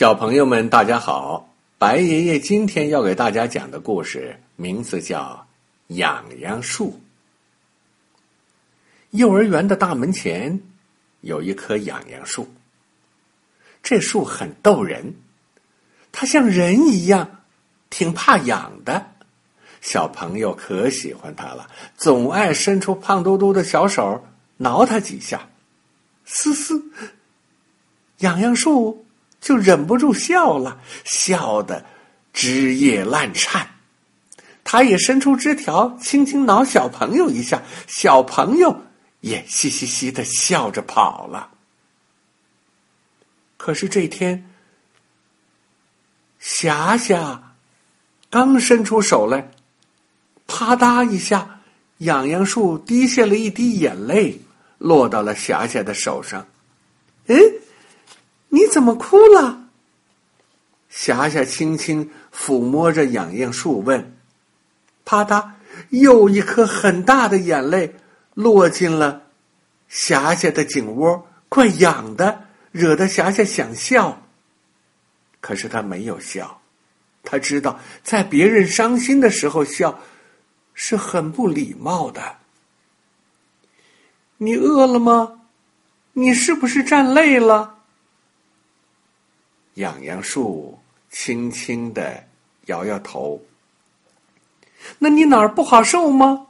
小朋友们，大家好！白爷爷今天要给大家讲的故事名字叫《痒痒树》。幼儿园的大门前有一棵痒痒树，这树很逗人，它像人一样，挺怕痒的。小朋友可喜欢它了，总爱伸出胖嘟嘟的小手挠它几下。嘶嘶，痒痒树。就忍不住笑了，笑得枝叶烂颤。他也伸出枝条，轻轻挠小朋友一下，小朋友也嘻嘻嘻的笑着跑了。可是这天，霞霞刚伸出手来，啪嗒一下，痒痒树滴下了一滴眼泪，落到了霞霞的手上。嗯。你怎么哭了？霞霞轻轻抚摸着痒痒树问：“啪嗒，又一颗很大的眼泪落进了霞霞的颈窝，怪痒的，惹得霞霞想笑。可是她没有笑，她知道在别人伤心的时候笑是很不礼貌的。你饿了吗？你是不是站累了？”痒痒树轻轻的摇摇头。那你哪儿不好受吗？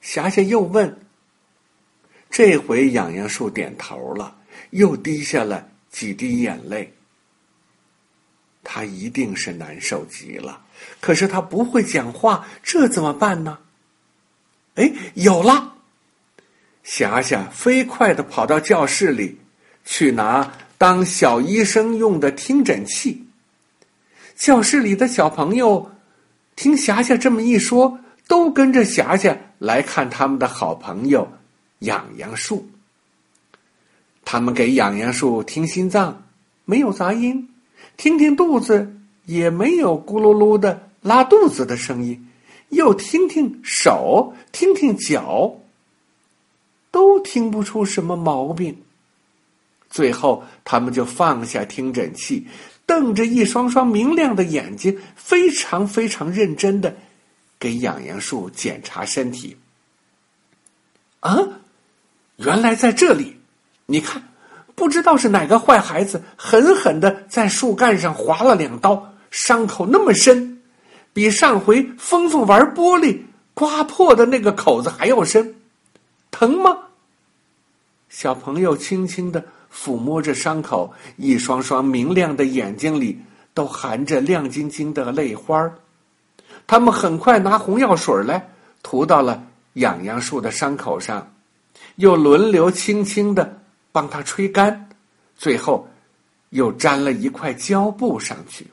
霞霞又问。这回痒痒树点头了，又滴下了几滴眼泪。他一定是难受极了，可是他不会讲话，这怎么办呢？哎，有了！霞霞飞快的跑到教室里去拿。当小医生用的听诊器。教室里的小朋友听霞霞这么一说，都跟着霞霞来看他们的好朋友痒痒树。他们给痒痒树听心脏，没有杂音；听听肚子，也没有咕噜噜的拉肚子的声音；又听听手，听听脚，都听不出什么毛病。最后，他们就放下听诊器，瞪着一双双明亮的眼睛，非常非常认真的给痒痒树检查身体。啊，原来在这里！你看，不知道是哪个坏孩子狠狠的在树干上划了两刀，伤口那么深，比上回峰峰玩玻璃刮破的那个口子还要深，疼吗？小朋友轻轻的。抚摸着伤口，一双双明亮的眼睛里都含着亮晶晶的泪花他们很快拿红药水来涂到了痒痒树的伤口上，又轮流轻轻的帮它吹干，最后又粘了一块胶布上去。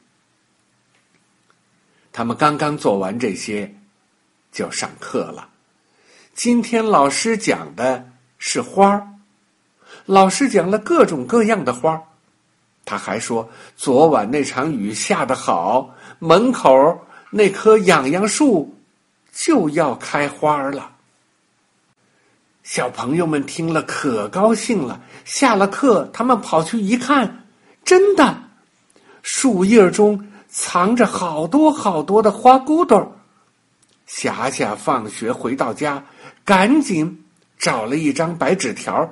他们刚刚做完这些，就上课了。今天老师讲的是花儿。老师讲了各种各样的花他还说昨晚那场雨下得好，门口那棵痒痒树就要开花了。小朋友们听了可高兴了。下了课，他们跑去一看，真的，树叶中藏着好多好多的花骨朵霞霞放学回到家，赶紧找了一张白纸条。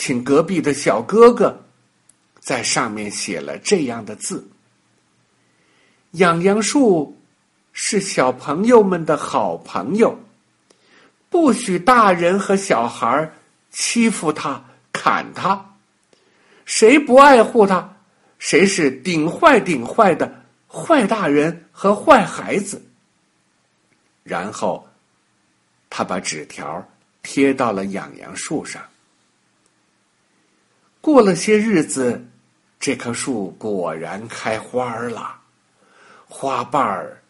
请隔壁的小哥哥在上面写了这样的字：“痒痒树是小朋友们的好朋友，不许大人和小孩欺负他、砍他。谁不爱护他，谁是顶坏顶坏的坏大人和坏孩子。”然后，他把纸条贴到了痒痒树上。过了些日子，这棵树果然开花了，花瓣儿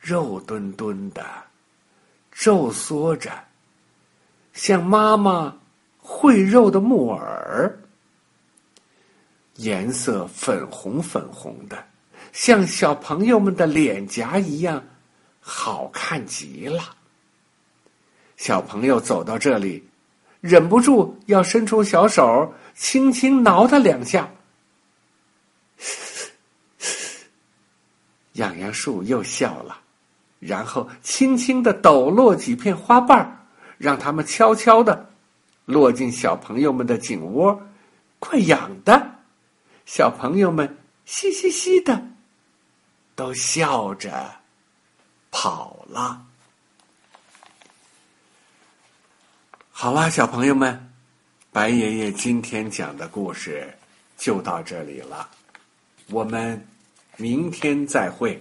肉墩墩的，皱缩着，像妈妈会肉的木耳，颜色粉红粉红的，像小朋友们的脸颊一样，好看极了。小朋友走到这里。忍不住要伸出小手，轻轻挠它两下。痒痒树又笑了，然后轻轻的抖落几片花瓣儿，让它们悄悄的落进小朋友们的颈窝，快痒的！小朋友们嘻嘻嘻的，都笑着跑了。好啦，小朋友们，白爷爷今天讲的故事就到这里了，我们明天再会。